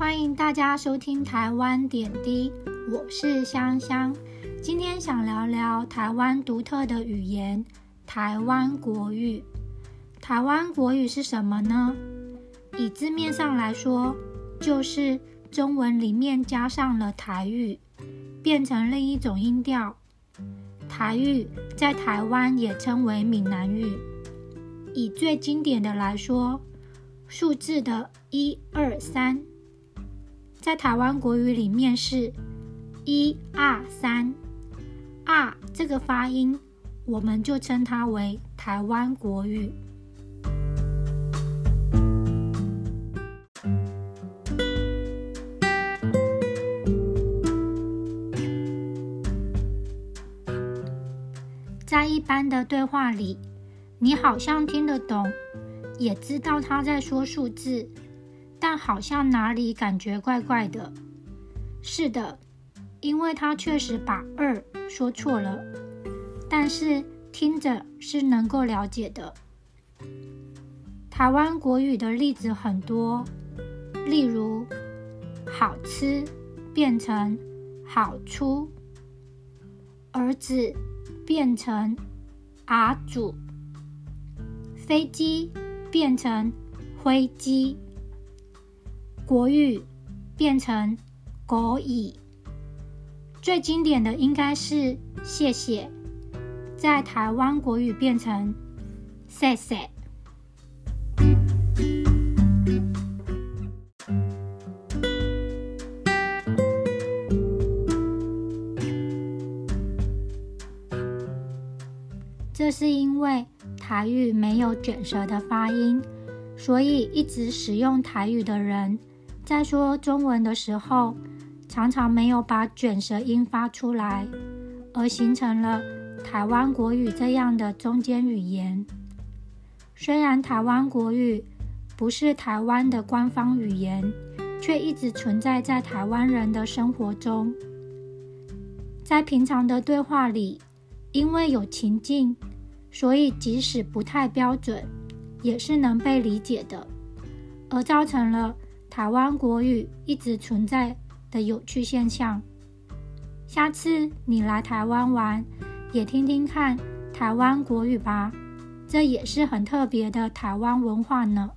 欢迎大家收听台湾点滴，我是香香。今天想聊聊台湾独特的语言——台湾国语。台湾国语是什么呢？以字面上来说，就是中文里面加上了台语，变成另一种音调。台语在台湾也称为闽南语。以最经典的来说，数字的一二三，在台湾国语里面是一二三，二这个发音，我们就称它为台湾国语。在一般的对话里，你好像听得懂，也知道他在说数字，但好像哪里感觉怪怪的。是的，因为他确实把二说错了，但是听着是能够了解的。台湾国语的例子很多，例如“好吃”变成“好出”，儿子。变成阿主，飞机变成飞机，国语变成国语。最经典的应该是谢谢，在台湾国语变成谢谢。这是因为台语没有卷舌的发音，所以一直使用台语的人，在说中文的时候，常常没有把卷舌音发出来，而形成了台湾国语这样的中间语言。虽然台湾国语不是台湾的官方语言，却一直存在在台湾人的生活中，在平常的对话里，因为有情境。所以，即使不太标准，也是能被理解的，而造成了台湾国语一直存在的有趣现象。下次你来台湾玩，也听听看台湾国语吧，这也是很特别的台湾文化呢。